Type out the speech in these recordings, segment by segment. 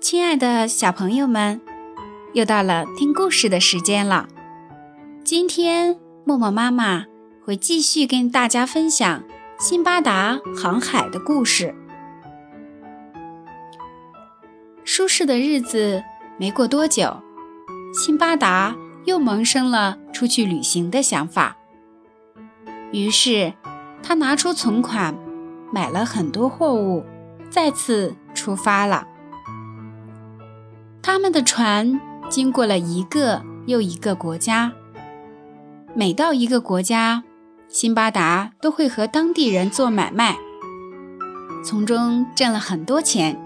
亲爱的小朋友们，又到了听故事的时间了。今天默默妈妈会继续跟大家分享辛巴达航海的故事。舒适的日子没过多久，辛巴达又萌生了出去旅行的想法。于是，他拿出存款，买了很多货物，再次出发了。他们的船经过了一个又一个国家，每到一个国家，辛巴达都会和当地人做买卖，从中挣了很多钱。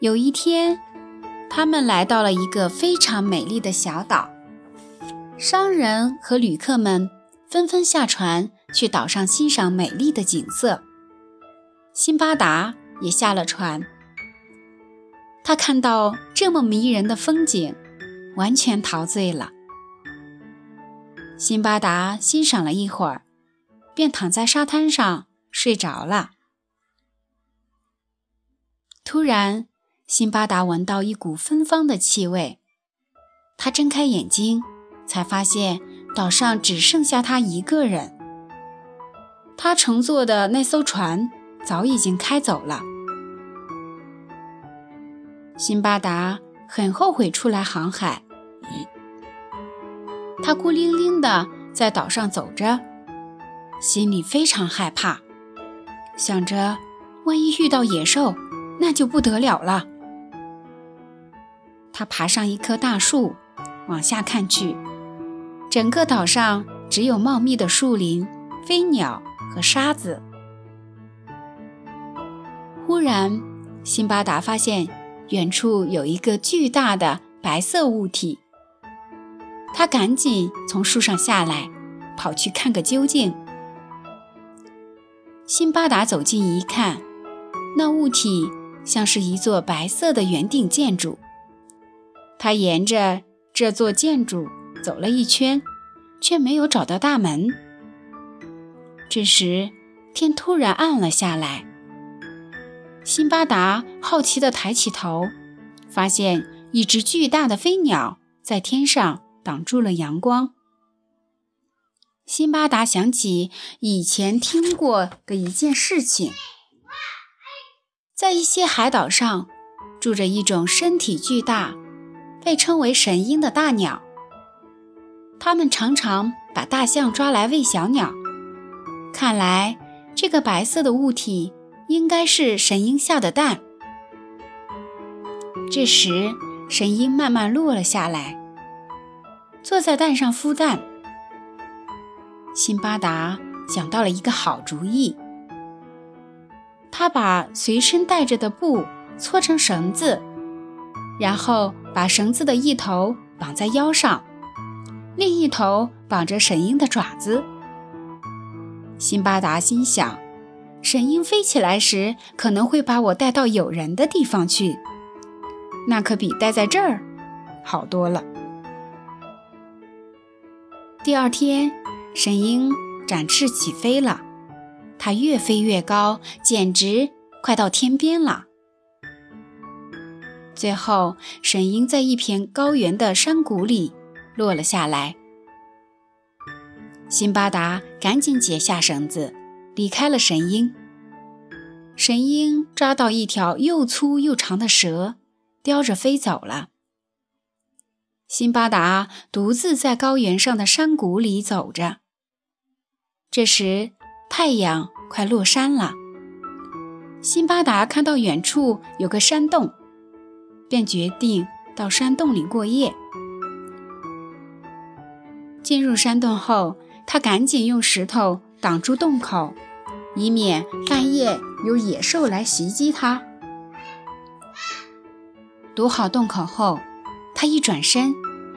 有一天，他们来到了一个非常美丽的小岛，商人和旅客们纷纷下船去岛上欣赏美丽的景色，辛巴达也下了船。他看到这么迷人的风景，完全陶醉了。辛巴达欣赏了一会儿，便躺在沙滩上睡着了。突然，辛巴达闻到一股芬芳的气味，他睁开眼睛，才发现岛上只剩下他一个人。他乘坐的那艘船早已经开走了。辛巴达很后悔出来航海，他孤零零地在岛上走着，心里非常害怕，想着万一遇到野兽，那就不得了了。他爬上一棵大树，往下看去，整个岛上只有茂密的树林、飞鸟和沙子。忽然，辛巴达发现。远处有一个巨大的白色物体，他赶紧从树上下来，跑去看个究竟。辛巴达走近一看，那物体像是一座白色的圆顶建筑。他沿着这座建筑走了一圈，却没有找到大门。这时，天突然暗了下来。辛巴达好奇地抬起头，发现一只巨大的飞鸟在天上挡住了阳光。辛巴达想起以前听过的一件事情，在一些海岛上住着一种身体巨大、被称为神鹰的大鸟，它们常常把大象抓来喂小鸟。看来这个白色的物体。应该是神鹰下的蛋。这时，神鹰慢慢落了下来，坐在蛋上孵蛋。辛巴达想到了一个好主意，他把随身带着的布搓成绳子，然后把绳子的一头绑在腰上，另一头绑着神鹰的爪子。辛巴达心想。神鹰飞起来时，可能会把我带到有人的地方去，那可比待在这儿好多了。第二天，神鹰展翅起飞了，它越飞越高，简直快到天边了。最后，神鹰在一片高原的山谷里落了下来。辛巴达赶紧解下绳子。离开了神鹰，神鹰抓到一条又粗又长的蛇，叼着飞走了。辛巴达独自在高原上的山谷里走着。这时太阳快落山了，辛巴达看到远处有个山洞，便决定到山洞里过夜。进入山洞后，他赶紧用石头挡住洞口。以免半夜有野兽来袭击他。堵好洞口后，他一转身，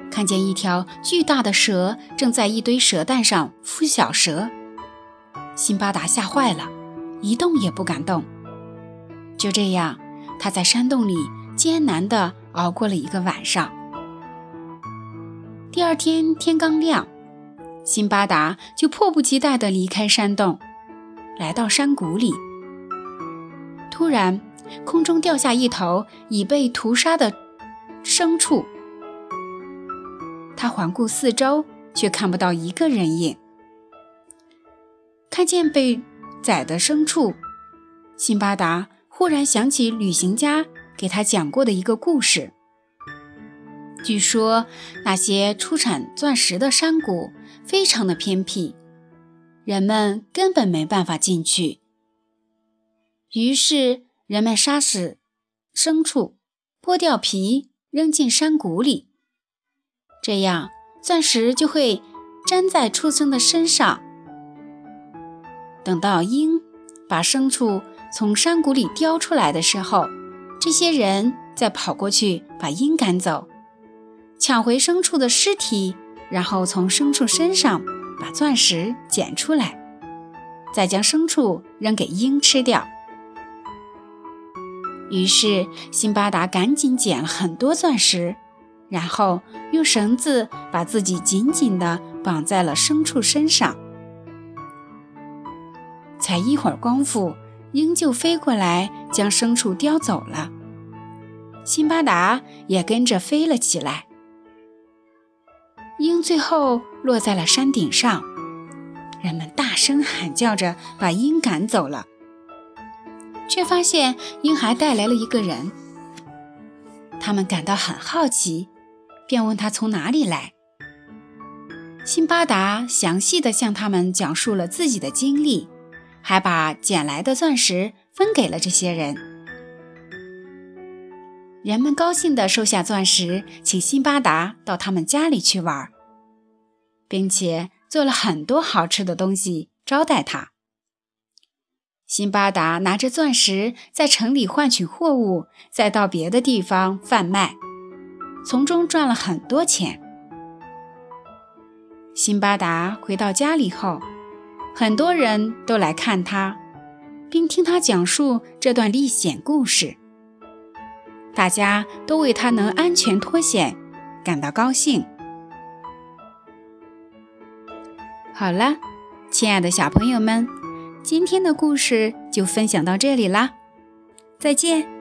看见一条巨大的蛇正在一堆蛇蛋上孵小蛇。辛巴达吓坏了，一动也不敢动。就这样，他在山洞里艰难地熬过了一个晚上。第二天天刚亮，辛巴达就迫不及待地离开山洞。来到山谷里，突然空中掉下一头已被屠杀的牲畜。他环顾四周，却看不到一个人影。看见被宰的牲畜，辛巴达忽然想起旅行家给他讲过的一个故事。据说那些出产钻石的山谷非常的偏僻，人们根本没办法进去。于是人们杀死牲畜，剥掉皮，扔进山谷里，这样钻石就会粘在畜生的身上。等到鹰把牲畜从山谷里叼出来的时候，这些人再跑过去把鹰赶走。抢回牲畜的尸体，然后从牲畜身上把钻石捡出来，再将牲畜扔给鹰吃掉。于是辛巴达赶紧捡了很多钻石，然后用绳子把自己紧紧地绑在了牲畜身上。才一会儿功夫，鹰就飞过来将牲畜叼走了，辛巴达也跟着飞了起来。鹰最后落在了山顶上，人们大声喊叫着把鹰赶走了，却发现鹰还带来了一个人。他们感到很好奇，便问他从哪里来。辛巴达详细的向他们讲述了自己的经历，还把捡来的钻石分给了这些人。人们高兴地收下钻石，请辛巴达到他们家里去玩，并且做了很多好吃的东西招待他。辛巴达拿着钻石在城里换取货物，再到别的地方贩卖，从中赚了很多钱。辛巴达回到家里后，很多人都来看他，并听他讲述这段历险故事。大家都为他能安全脱险感到高兴。好了，亲爱的小朋友们，今天的故事就分享到这里啦，再见。